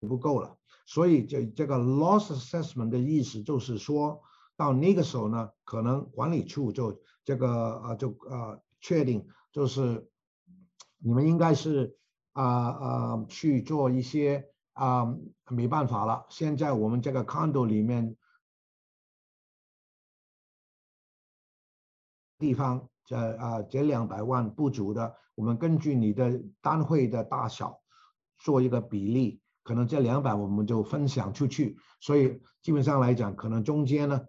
不够了。所以这这个 loss assessment 的意思就是说到那个时候呢，可能管理处就这个啊就啊确定就是你们应该是啊啊去做一些啊没办法了。现在我们这个 condo 里面地方这啊这两百万不足的，我们根据你的单位的大小做一个比例。可能这两百我们就分享出去，所以基本上来讲，可能中间呢，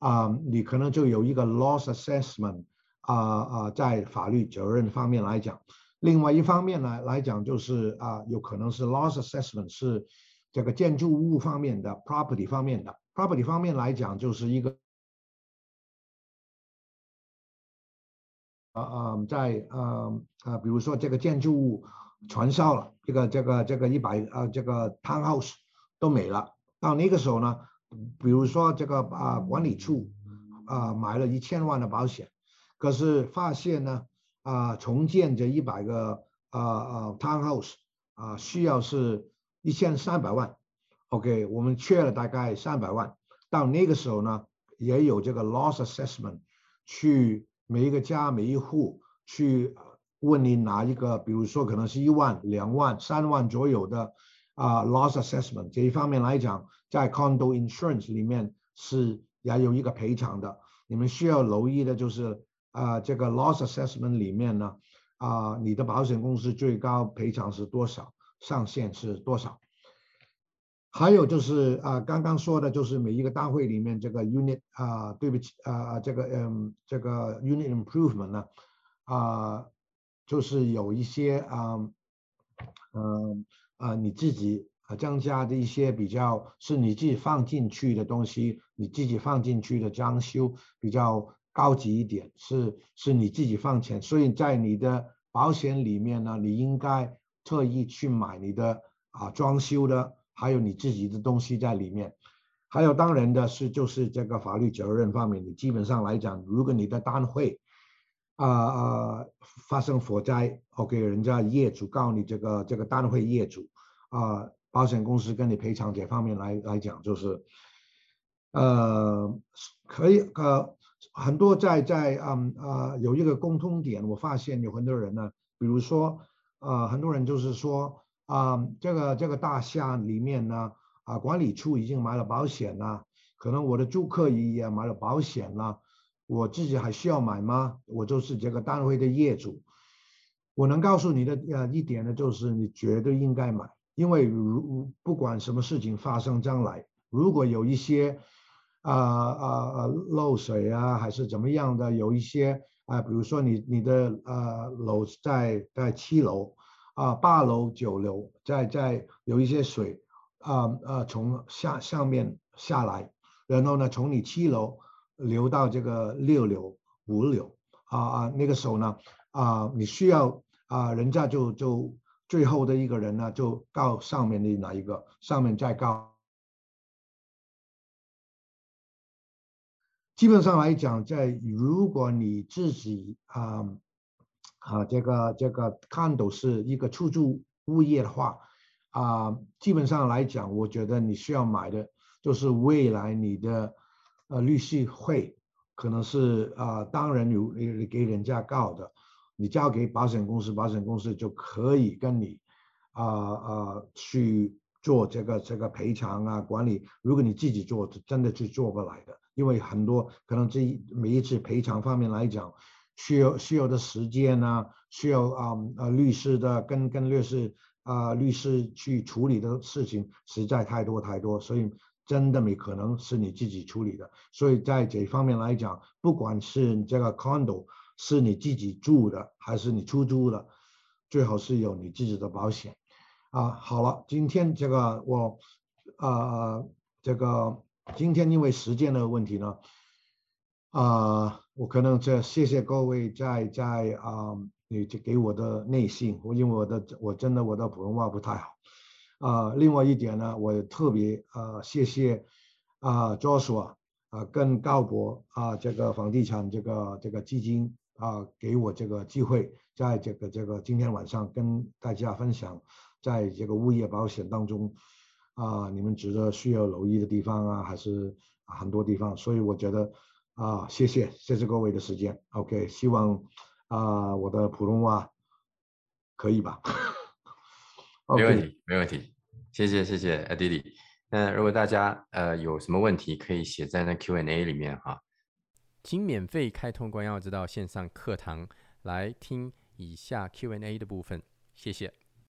啊，你可能就有一个 loss assessment，啊啊，在法律责任方面来讲，另外一方面呢来讲就是啊，有可能是 loss assessment 是这个建筑物方面的 property 方面的 property 方面来讲就是一个啊啊，在啊啊，比如说这个建筑物。全烧了，这个这个这个一百呃这个 townhouse 都没了。到那个时候呢，比如说这个啊管理处啊买了一千万的保险，可是发现呢啊重建这一百个啊啊 townhouse 啊需要是一千三百万，OK 我们缺了大概三百万。到那个时候呢，也有这个 loss assessment，去每一个家每一户去问你哪一个，比如说可能是一万、两万、三万左右的啊 loss assessment 这一方面来讲，在 condo insurance 里面是也有一个赔偿的。你们需要留意的就是啊这个 loss assessment 里面呢啊你的保险公司最高赔偿是多少，上限是多少。还有就是啊，刚刚说的就是每一个单位里面这个 unit 啊，对不起啊，这个嗯，这个 unit improvement 呢啊，就是有一些啊，嗯啊，你自己啊增加的一些比较是你自己放进去的东西，你自己放进去的装修比较高级一点，是是你自己放钱，所以在你的保险里面呢，你应该特意去买你的啊装修的。还有你自己的东西在里面，还有当然的是就是这个法律责任方面，你基本上来讲，如果你的单位啊啊发生火灾，OK，人家业主告你这个这个单位业主啊，保险公司跟你赔偿这方面来来讲，就是呃可以呃很多在在嗯啊有一个共通点，我发现有很多人呢，比如说啊很多人就是说。啊，这个这个大厦里面呢，啊，管理处已经买了保险了，可能我的租客也买了保险了，我自己还需要买吗？我就是这个单位的业主，我能告诉你的呃一点呢，就是你绝对应该买，因为如不管什么事情发生将来，如果有一些啊啊啊漏水啊，还是怎么样的，有一些啊，比如说你你的呃楼在在七楼。啊，八楼、九楼，在在有一些水，啊啊，从下上面下来，然后呢，从你七楼流到这个六流、五流，啊啊，那个时候呢，啊，你需要啊，人家就就最后的一个人呢，就告上面的哪一个，上面再告。基本上来讲，在如果你自己啊。啊，这个这个看都是一个出租物业的话，啊，基本上来讲，我觉得你需要买的，就是未来你的呃律师会，可能是啊，当然有你给人家告的，你交给保险公司，保险公司就可以跟你啊啊去做这个这个赔偿啊管理。如果你自己做，真的是做不来的，因为很多可能这每一次赔偿方面来讲。需要需要的时间呢？需要啊啊律师的跟跟律师啊律师去处理的事情实在太多太多，所以真的没可能是你自己处理的。所以在这方面来讲，不管是这个 condo 是你自己住的还是你出租的，最好是有你自己的保险啊。好了，今天这个我啊这个今天因为时间的问题呢。啊，我可能这谢谢各位在在啊，你给我的内信，我因为我的我真的我的普通话不太好啊。另外一点呢，我特别啊谢谢啊 Joshua 啊跟高博啊这个房地产这个这个基金啊给我这个机会，在这个这个今天晚上跟大家分享，在这个物业保险当中啊，你们值得需要留意的地方啊，还是很多地方，所以我觉得。啊，谢谢，谢谢各位的时间。OK，希望啊，我的普通话可以吧？没问题，没问题。谢谢，谢谢，阿迪里。那如果大家呃有什么问题，可以写在那 Q&A 里面哈。请免费开通关耀之道线上课堂来听以下 Q&A 的部分，谢谢。